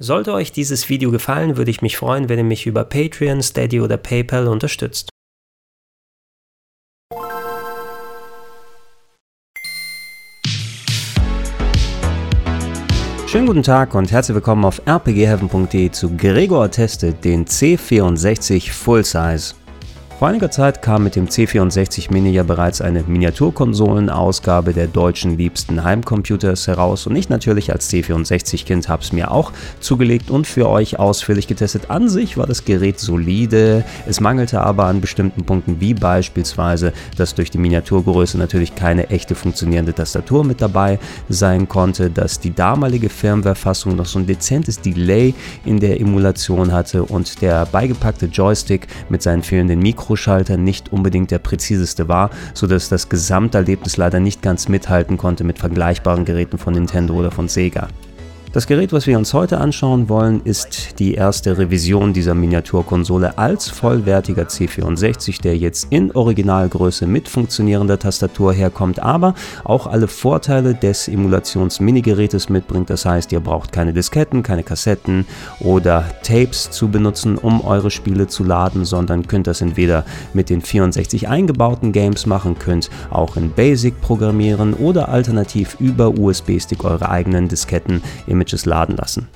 Sollte euch dieses Video gefallen, würde ich mich freuen, wenn ihr mich über Patreon, Steady oder PayPal unterstützt. Schönen guten Tag und herzlich willkommen auf rpgheaven.de zu Gregor testet den C64 Full Size. Vor einiger Zeit kam mit dem C64 Mini ja bereits eine Miniaturkonsolenausgabe der deutschen liebsten Heimcomputers heraus und ich natürlich als C64-Kind habe es mir auch zugelegt und für euch ausführlich getestet. An sich war das Gerät solide, es mangelte aber an bestimmten Punkten wie beispielsweise, dass durch die Miniaturgröße natürlich keine echte funktionierende Tastatur mit dabei sein konnte, dass die damalige Firmware-Fassung noch so ein dezentes Delay in der Emulation hatte und der beigepackte Joystick mit seinen fehlenden Mikro Mikroschalter nicht unbedingt der präziseste war, sodass das Gesamterlebnis leider nicht ganz mithalten konnte mit vergleichbaren Geräten von Nintendo oder von Sega. Das Gerät, was wir uns heute anschauen wollen, ist die erste Revision dieser Miniaturkonsole als vollwertiger C64, der jetzt in Originalgröße mit funktionierender Tastatur herkommt, aber auch alle Vorteile des Emulations-Minigerätes mitbringt. Das heißt, ihr braucht keine Disketten, keine Kassetten oder Tapes zu benutzen, um eure Spiele zu laden, sondern könnt das entweder mit den 64 eingebauten Games machen, könnt auch in Basic programmieren oder alternativ über USB-Stick eure eigenen Disketten im Images laden lassen.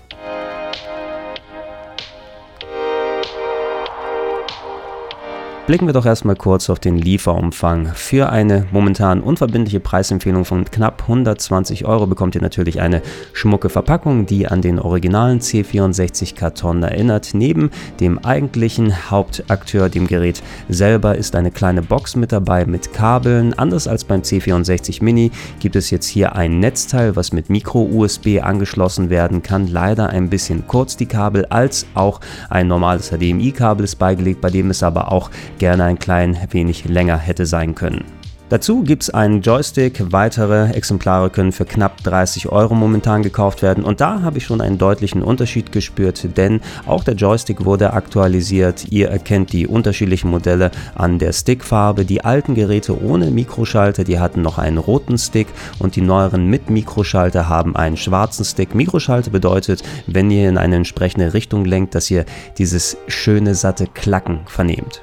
Blicken wir doch erstmal kurz auf den Lieferumfang. Für eine momentan unverbindliche Preisempfehlung von knapp 120 Euro bekommt ihr natürlich eine schmucke Verpackung, die an den originalen C64-Karton erinnert. Neben dem eigentlichen Hauptakteur, dem Gerät selber, ist eine kleine Box mit dabei mit Kabeln. Anders als beim C64 Mini gibt es jetzt hier ein Netzteil, was mit Micro-USB angeschlossen werden kann. Leider ein bisschen kurz die Kabel, als auch ein normales HDMI-Kabel ist beigelegt, bei dem es aber auch gerne ein klein wenig länger hätte sein können. Dazu gibt es einen Joystick, weitere Exemplare können für knapp 30 Euro momentan gekauft werden und da habe ich schon einen deutlichen Unterschied gespürt, denn auch der Joystick wurde aktualisiert. Ihr erkennt die unterschiedlichen Modelle an der Stickfarbe. Die alten Geräte ohne Mikroschalter, die hatten noch einen roten Stick und die neueren mit Mikroschalter haben einen schwarzen Stick. Mikroschalter bedeutet, wenn ihr in eine entsprechende Richtung lenkt, dass ihr dieses schöne satte Klacken vernehmt.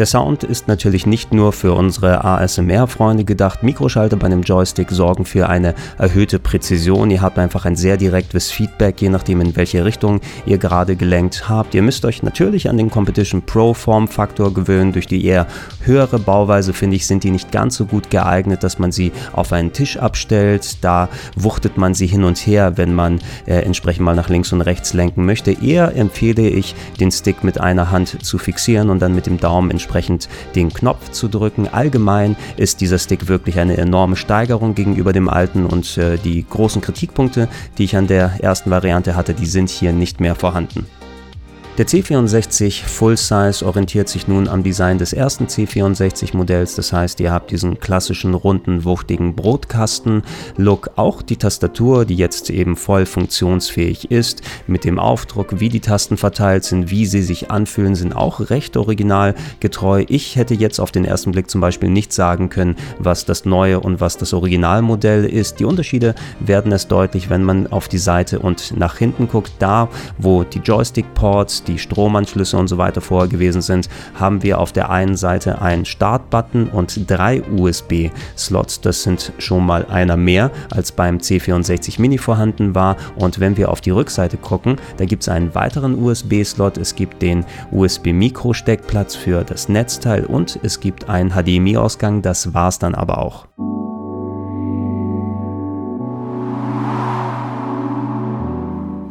Der Sound ist natürlich nicht nur für unsere ASMR-Freunde gedacht. Mikroschalter bei einem Joystick sorgen für eine erhöhte Präzision. Ihr habt einfach ein sehr direktes Feedback, je nachdem in welche Richtung ihr gerade gelenkt habt. Ihr müsst euch natürlich an den Competition Pro Formfaktor gewöhnen. Durch die eher höhere Bauweise, finde ich, sind die nicht ganz so gut geeignet, dass man sie auf einen Tisch abstellt. Da wuchtet man sie hin und her, wenn man äh, entsprechend mal nach links und rechts lenken möchte. Eher empfehle ich, den Stick mit einer Hand zu fixieren und dann mit dem Daumen entsprechend entsprechend den Knopf zu drücken. Allgemein ist dieser Stick wirklich eine enorme Steigerung gegenüber dem alten und äh, die großen Kritikpunkte, die ich an der ersten Variante hatte, die sind hier nicht mehr vorhanden. Der C64 Full Size orientiert sich nun am Design des ersten C64 Modells, das heißt, ihr habt diesen klassischen runden, wuchtigen Brotkasten-Look, auch die Tastatur, die jetzt eben voll funktionsfähig ist, mit dem Aufdruck, wie die Tasten verteilt sind, wie sie sich anfühlen, sind auch recht originalgetreu. Ich hätte jetzt auf den ersten Blick zum Beispiel nicht sagen können, was das neue und was das Originalmodell ist. Die Unterschiede werden erst deutlich, wenn man auf die Seite und nach hinten guckt. Da, wo die Joystick-Ports, die Stromanschlüsse und so weiter vorher gewesen sind, haben wir auf der einen Seite einen Startbutton und drei USB-Slots. Das sind schon mal einer mehr, als beim C64 Mini vorhanden war. Und wenn wir auf die Rückseite gucken, da gibt es einen weiteren USB-Slot. Es gibt den USB-Mikro-Steckplatz für das Netzteil und es gibt einen HDMI-Ausgang. Das war es dann aber auch.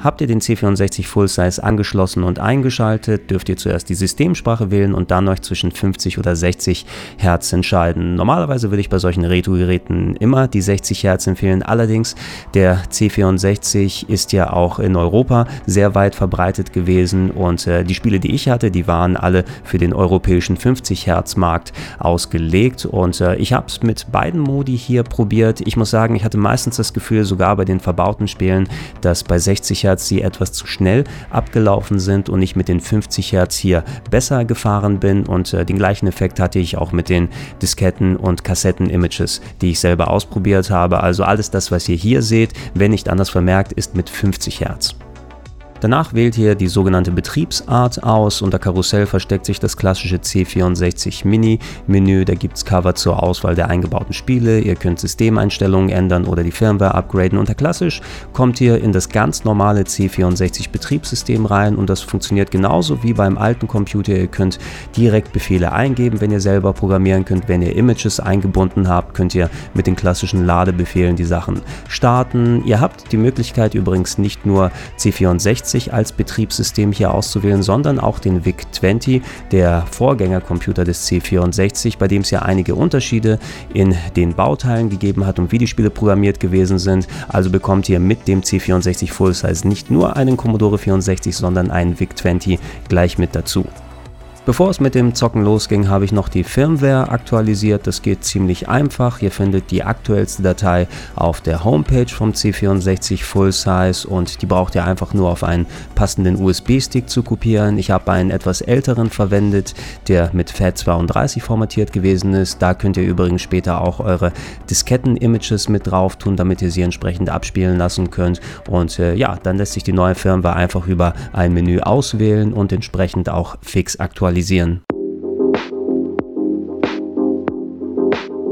Habt ihr den C64 Full Size angeschlossen und eingeschaltet, dürft ihr zuerst die Systemsprache wählen und dann euch zwischen 50 oder 60 Hertz entscheiden. Normalerweise würde ich bei solchen Retro-Geräten immer die 60 Hertz empfehlen. Allerdings, der C64 ist ja auch in Europa sehr weit verbreitet gewesen und äh, die Spiele, die ich hatte, die waren alle für den europäischen 50 Hertz Markt ausgelegt und äh, ich habe es mit beiden Modi hier probiert. Ich muss sagen, ich hatte meistens das Gefühl, sogar bei den verbauten Spielen, dass bei 60 Hertz Hertz sie etwas zu schnell abgelaufen sind und ich mit den 50 Hertz hier besser gefahren bin und äh, den gleichen Effekt hatte ich auch mit den Disketten und Kassetten-Images, die ich selber ausprobiert habe. Also alles das, was ihr hier seht, wenn nicht anders vermerkt, ist mit 50 Hertz. Danach wählt ihr die sogenannte Betriebsart aus. Unter Karussell versteckt sich das klassische C64 Mini Menü. Da gibt es Cover zur Auswahl der eingebauten Spiele. Ihr könnt Systemeinstellungen ändern oder die Firmware upgraden. Unter Klassisch kommt ihr in das ganz normale C64 Betriebssystem rein und das funktioniert genauso wie beim alten Computer. Ihr könnt direkt Befehle eingeben, wenn ihr selber programmieren könnt. Wenn ihr Images eingebunden habt, könnt ihr mit den klassischen Ladebefehlen die Sachen starten. Ihr habt die Möglichkeit übrigens nicht nur C64 360 als Betriebssystem hier auszuwählen, sondern auch den VIC-20, der Vorgängercomputer des C64, bei dem es ja einige Unterschiede in den Bauteilen gegeben hat und wie die Spiele programmiert gewesen sind. Also bekommt ihr mit dem C64 Full Size nicht nur einen Commodore 64, sondern einen VIC-20 gleich mit dazu. Bevor es mit dem Zocken losging, habe ich noch die Firmware aktualisiert. Das geht ziemlich einfach. Ihr findet die aktuellste Datei auf der Homepage vom C64 Full Size und die braucht ihr einfach nur auf einen passenden USB-Stick zu kopieren. Ich habe einen etwas älteren verwendet, der mit FAT32 formatiert gewesen ist. Da könnt ihr übrigens später auch eure Disketten-Images mit drauf tun, damit ihr sie entsprechend abspielen lassen könnt. Und äh, ja, dann lässt sich die neue Firmware einfach über ein Menü auswählen und entsprechend auch fix aktualisieren realisieren.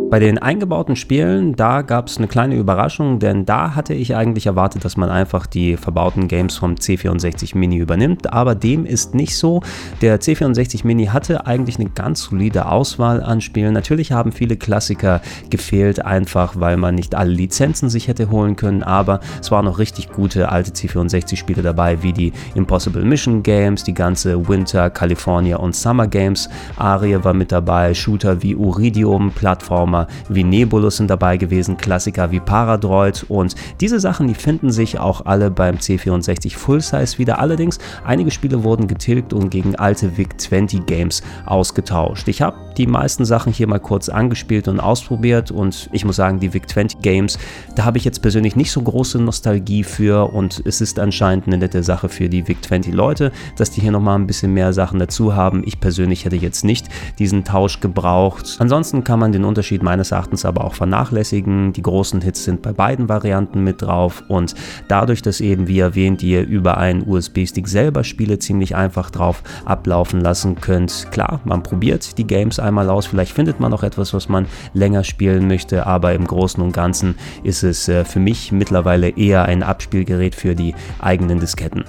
Bei den eingebauten Spielen, da gab es eine kleine Überraschung, denn da hatte ich eigentlich erwartet, dass man einfach die verbauten Games vom C64 Mini übernimmt, aber dem ist nicht so. Der C64 Mini hatte eigentlich eine ganz solide Auswahl an Spielen. Natürlich haben viele Klassiker gefehlt, einfach weil man nicht alle Lizenzen sich hätte holen können, aber es waren noch richtig gute alte C64 Spiele dabei, wie die Impossible Mission Games, die ganze Winter, California und Summer Games Arie war mit dabei, Shooter wie Uridium, Plattformer Plattformer wie Nebulus sind dabei gewesen, Klassiker wie Paradroid und diese Sachen, die finden sich auch alle beim C64 Full Size wieder. Allerdings, einige Spiele wurden getilgt und gegen alte VIC-20 Games ausgetauscht. Ich habe die meisten Sachen hier mal kurz angespielt und ausprobiert und ich muss sagen, die VIC-20 Games, da habe ich jetzt persönlich nicht so große Nostalgie für und es ist anscheinend eine nette Sache für die VIC-20 Leute, dass die hier nochmal ein bisschen mehr Sachen dazu haben. Ich persönlich hätte jetzt nicht diesen Tausch gebraucht. Ansonsten kann man den Unterschied meines Erachtens aber auch vernachlässigen. Die großen Hits sind bei beiden Varianten mit drauf und dadurch, dass eben, wie erwähnt, ihr über einen USB-Stick selber Spiele ziemlich einfach drauf ablaufen lassen könnt. Klar, man probiert die Games einmal aus, vielleicht findet man noch etwas, was man länger spielen möchte, aber im Großen und Ganzen ist es äh, für mich mittlerweile eher ein Abspielgerät für die eigenen Disketten.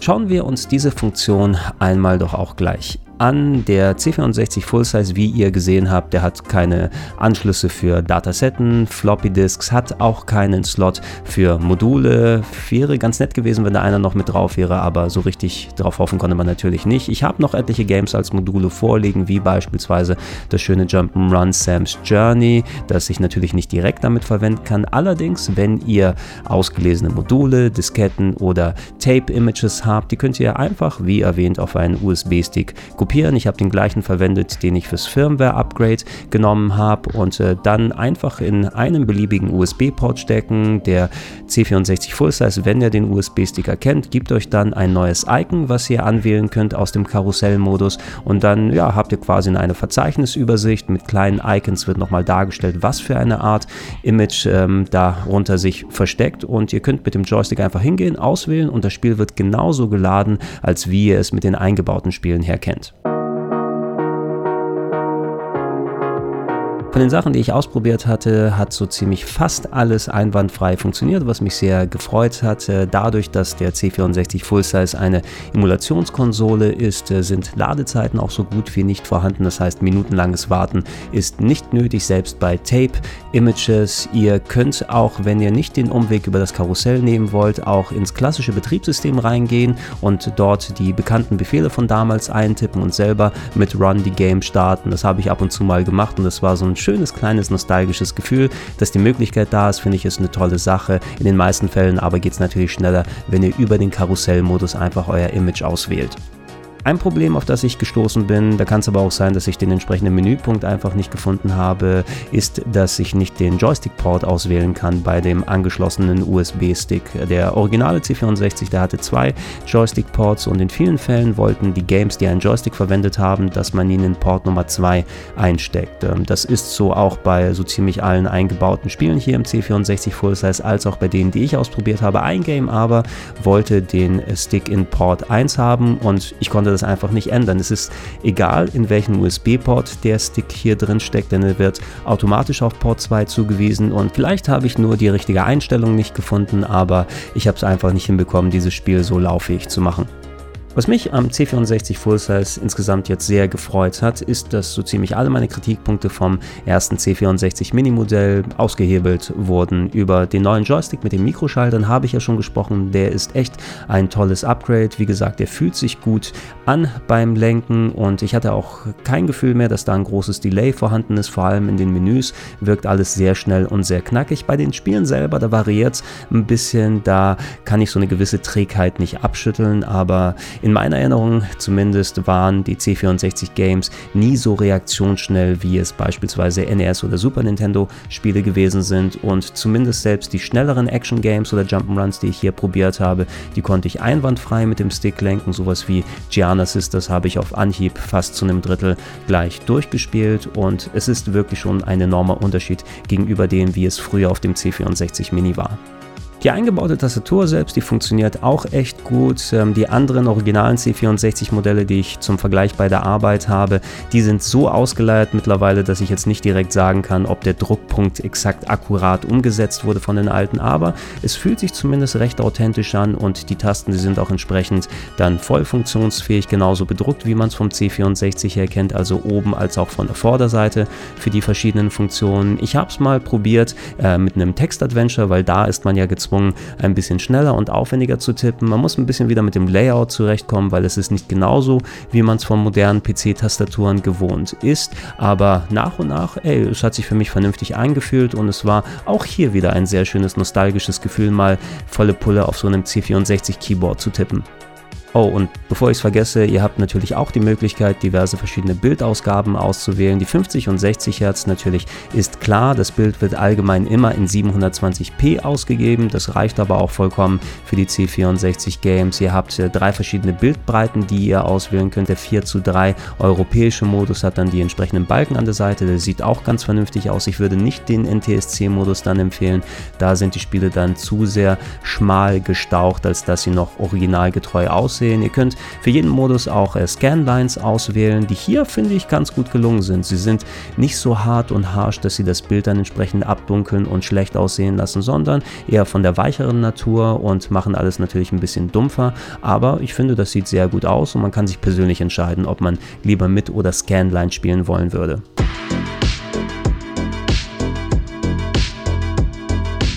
Schauen wir uns diese Funktion einmal doch auch gleich an. Der C64 Full Size, wie ihr gesehen habt, der hat keine Anschlüsse für Datasetten, Floppy Disks, hat auch keinen Slot für Module. Wäre ganz nett gewesen, wenn da einer noch mit drauf wäre, aber so richtig drauf hoffen konnte man natürlich nicht. Ich habe noch etliche Games als Module vorliegen, wie beispielsweise das schöne Jump'n'Run Sam's Journey, das ich natürlich nicht direkt damit verwenden kann. Allerdings, wenn ihr ausgelesene Module, Disketten oder Tape-Images habt, die könnt ihr einfach, wie erwähnt, auf einen USB-Stick kopieren kopieren. Ich habe den gleichen verwendet, den ich fürs Firmware-Upgrade genommen habe und äh, dann einfach in einen beliebigen USB-Port stecken. Der C64 Full Size, wenn ihr den USB-Stick erkennt, gibt euch dann ein neues Icon, was ihr anwählen könnt aus dem Karussellmodus und dann ja, habt ihr quasi eine Verzeichnisübersicht mit kleinen Icons wird nochmal dargestellt, was für eine Art Image ähm, darunter sich versteckt und ihr könnt mit dem Joystick einfach hingehen, auswählen und das Spiel wird genauso geladen, als wie ihr es mit den eingebauten Spielen her Von den Sachen, die ich ausprobiert hatte, hat so ziemlich fast alles einwandfrei funktioniert, was mich sehr gefreut hat. Dadurch, dass der C64 Full Size eine Emulationskonsole ist, sind Ladezeiten auch so gut wie nicht vorhanden. Das heißt, minutenlanges Warten ist nicht nötig, selbst bei Tape-Images. Ihr könnt auch, wenn ihr nicht den Umweg über das Karussell nehmen wollt, auch ins klassische Betriebssystem reingehen und dort die bekannten Befehle von damals eintippen und selber mit Run die Game starten. Das habe ich ab und zu mal gemacht und das war so ein schönes, kleines, nostalgisches Gefühl, dass die Möglichkeit da ist, finde ich, ist eine tolle Sache. In den meisten Fällen aber geht es natürlich schneller, wenn ihr über den Karussellmodus einfach euer Image auswählt. Ein Problem, auf das ich gestoßen bin, da kann es aber auch sein, dass ich den entsprechenden Menüpunkt einfach nicht gefunden habe, ist, dass ich nicht den Joystick-Port auswählen kann bei dem angeschlossenen USB-Stick. Der originale C64, der hatte zwei Joystick-Ports und in vielen Fällen wollten die Games, die einen Joystick verwendet haben, dass man ihnen Port Nummer 2 einsteckt. Ähm, das ist so auch bei so ziemlich allen eingebauten Spielen hier im C64 Full Size, als auch bei denen, die ich ausprobiert habe. Ein Game aber wollte den Stick in Port 1 haben und ich konnte das einfach nicht ändern. Es ist egal, in welchem USB-Port der Stick hier drin steckt, denn er wird automatisch auf Port 2 zugewiesen und vielleicht habe ich nur die richtige Einstellung nicht gefunden, aber ich habe es einfach nicht hinbekommen, dieses Spiel so lauffähig zu machen. Was mich am C64 Full Size insgesamt jetzt sehr gefreut hat, ist, dass so ziemlich alle meine Kritikpunkte vom ersten C64 Mini-Modell ausgehebelt wurden. Über den neuen Joystick mit den Mikroschaltern habe ich ja schon gesprochen. Der ist echt ein tolles Upgrade. Wie gesagt, der fühlt sich gut an beim Lenken und ich hatte auch kein Gefühl mehr, dass da ein großes Delay vorhanden ist. Vor allem in den Menüs wirkt alles sehr schnell und sehr knackig. Bei den Spielen selber, da variiert es ein bisschen. Da kann ich so eine gewisse Trägheit nicht abschütteln, aber in meiner Erinnerung zumindest waren die C64 Games nie so reaktionsschnell, wie es beispielsweise NES oder Super Nintendo Spiele gewesen sind und zumindest selbst die schnelleren Action Games oder Jump'n'Runs, die ich hier probiert habe, die konnte ich einwandfrei mit dem Stick lenken. Sowas wie Gianna Sisters habe ich auf Anhieb fast zu einem Drittel gleich durchgespielt und es ist wirklich schon ein enormer Unterschied gegenüber dem, wie es früher auf dem C64 Mini war. Die eingebaute Tastatur selbst, die funktioniert auch echt gut. Ähm, die anderen originalen C64-Modelle, die ich zum Vergleich bei der Arbeit habe, die sind so ausgeleiert mittlerweile, dass ich jetzt nicht direkt sagen kann, ob der Druckpunkt exakt akkurat umgesetzt wurde von den alten, aber es fühlt sich zumindest recht authentisch an und die Tasten, die sind auch entsprechend dann voll funktionsfähig, genauso bedruckt, wie man es vom C64 her kennt, also oben als auch von der Vorderseite für die verschiedenen Funktionen. Ich habe es mal probiert äh, mit einem Text-Adventure, weil da ist man ja gezwungen, gezwungen, ein bisschen schneller und aufwendiger zu tippen. Man muss ein bisschen wieder mit dem Layout zurechtkommen, weil es ist nicht genauso, wie man es von modernen PC-Tastaturen gewohnt ist. Aber nach und nach, ey, es hat sich für mich vernünftig eingefühlt und es war auch hier wieder ein sehr schönes nostalgisches Gefühl, mal volle Pulle auf so einem C64-Keyboard zu tippen. Oh, und bevor ich es vergesse, ihr habt natürlich auch die Möglichkeit, diverse verschiedene Bildausgaben auszuwählen. Die 50 und 60 Hertz natürlich ist klar. Das Bild wird allgemein immer in 720p ausgegeben. Das reicht aber auch vollkommen für die C64 Games. Ihr habt äh, drei verschiedene Bildbreiten, die ihr auswählen könnt. Der 4 zu 3 europäische Modus hat dann die entsprechenden Balken an der Seite. Der sieht auch ganz vernünftig aus. Ich würde nicht den NTSC-Modus dann empfehlen. Da sind die Spiele dann zu sehr schmal gestaucht, als dass sie noch originalgetreu aussehen aussehen. Ihr könnt für jeden Modus auch äh, Scanlines auswählen, die hier finde ich ganz gut gelungen sind. Sie sind nicht so hart und harsh, dass sie das Bild dann entsprechend abdunkeln und schlecht aussehen lassen, sondern eher von der weicheren Natur und machen alles natürlich ein bisschen dumpfer. Aber ich finde, das sieht sehr gut aus und man kann sich persönlich entscheiden, ob man lieber mit oder Scanline spielen wollen würde.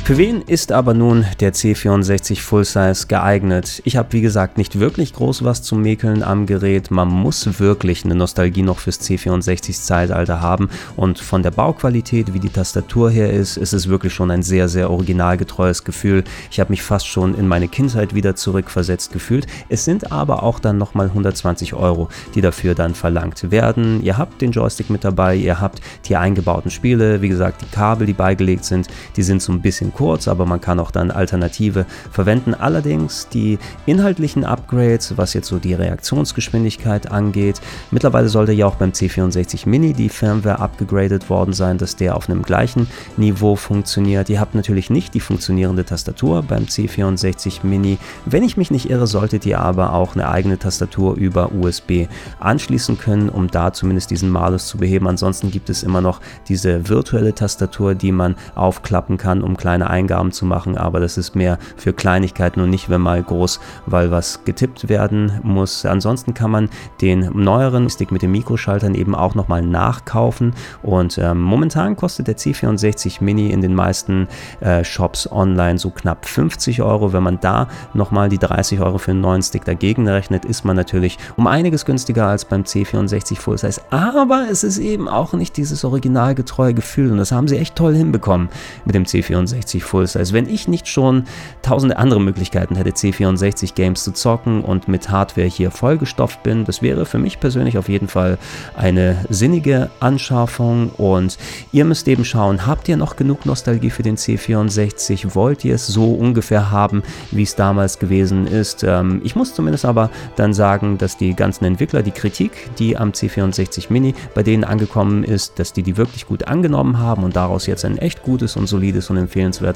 Für wen ist aber nun der C64 Full Size geeignet? Ich habe wie gesagt nicht wirklich groß was zum Mäkeln am Gerät. Man muss wirklich eine Nostalgie noch fürs C64 Zeitalter haben und von der Bauqualität, wie die Tastatur her ist, ist es wirklich schon ein sehr, sehr originalgetreues Gefühl. Ich habe mich fast schon in meine Kindheit wieder zurückversetzt gefühlt. Es sind aber auch dann nochmal 120 Euro, die dafür dann verlangt werden. Ihr habt den Joystick mit dabei, ihr habt die eingebauten Spiele, wie gesagt, die Kabel, die beigelegt sind, die sind so ein bisschen kurz, aber man kann auch dann Alternative verwenden. Allerdings die inhaltlichen Upgrades, was jetzt so die Reaktionsgeschwindigkeit angeht, mittlerweile sollte ja auch beim C64 Mini die Firmware abgegradet worden sein, dass der auf einem gleichen Niveau funktioniert. Ihr habt natürlich nicht die funktionierende Tastatur beim C64 Mini. Wenn ich mich nicht irre, solltet ihr aber auch eine eigene Tastatur über USB anschließen können, um da zumindest diesen Malus zu beheben. Ansonsten gibt es immer noch diese virtuelle Tastatur, die man aufklappen kann, um kleine Eingaben zu machen, aber das ist mehr für Kleinigkeiten und nicht, wenn mal groß, weil was getippt werden muss. Ansonsten kann man den neueren Stick mit den Mikroschaltern eben auch nochmal nachkaufen und ähm, momentan kostet der C64 Mini in den meisten äh, Shops online so knapp 50 Euro. Wenn man da nochmal die 30 Euro für einen neuen Stick dagegen rechnet, ist man natürlich um einiges günstiger als beim C64 Full Size. Aber es ist eben auch nicht dieses originalgetreue Gefühl und das haben sie echt toll hinbekommen mit dem C64 C64 Full Size. Wenn ich nicht schon tausende andere Möglichkeiten hätte, C64 Games zu zocken und mit Hardware hier vollgestopft bin, das wäre für mich persönlich auf jeden Fall eine sinnige Anschaffung und ihr müsst eben schauen, habt ihr noch genug Nostalgie für den C64? Wollt ihr es so ungefähr haben, wie es damals gewesen ist? Ähm, ich muss zumindest aber dann sagen, dass die ganzen Entwickler, die Kritik, die am C64 Mini bei denen angekommen ist, dass die die wirklich gut angenommen haben und daraus jetzt ein echt gutes und solides und empfehlenswertes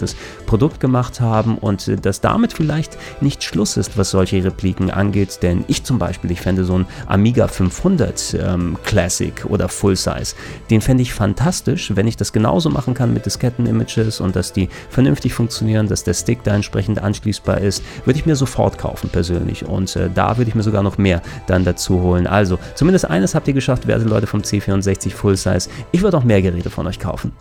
Produkt gemacht haben und äh, dass damit vielleicht nicht Schluss ist, was solche Repliken angeht, denn ich zum Beispiel, ich fände so ein Amiga 500 ähm, Classic oder Full Size, den fände ich fantastisch, wenn ich das genauso machen kann mit Disketten-Images und dass die vernünftig funktionieren, dass der Stick da entsprechend anschließbar ist, würde ich mir sofort kaufen persönlich und äh, da würde ich mir sogar noch mehr dann dazu holen. Also, zumindest eines habt ihr geschafft, werte Leute vom C64 Full Size. Ich würde auch mehr Geräte von euch kaufen.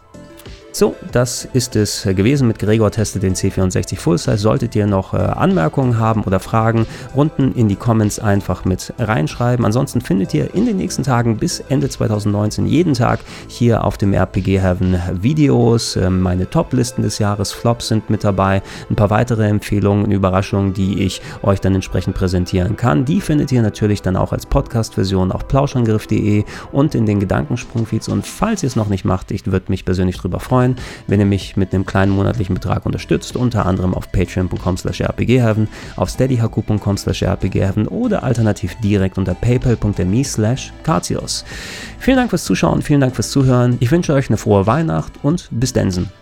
So, das ist es gewesen mit Gregor testet den C64 Full Size. Solltet ihr noch äh, Anmerkungen haben oder Fragen, unten in die Comments einfach mit reinschreiben. Ansonsten findet ihr in den nächsten Tagen bis Ende 2019 jeden Tag hier auf dem RPG Heaven Videos. Äh, meine Top-Listen des Jahres, Flops sind mit dabei. Ein paar weitere Empfehlungen, Überraschungen, die ich euch dann entsprechend präsentieren kann. Die findet ihr natürlich dann auch als Podcast-Version auf plauschangriff.de und in den Gedankensprungfeeds. Und falls ihr es noch nicht macht, ich würde mich persönlich darüber freuen freuen, wenn ihr mich mit einem kleinen monatlichen Betrag unterstützt, unter anderem auf patreon.com slash rpgheaven, auf steadyhaku.com slash rpgheaven oder alternativ direkt unter paypal.me slash Vielen Dank fürs Zuschauen, vielen Dank fürs Zuhören. Ich wünsche euch eine frohe Weihnacht und bis Densen.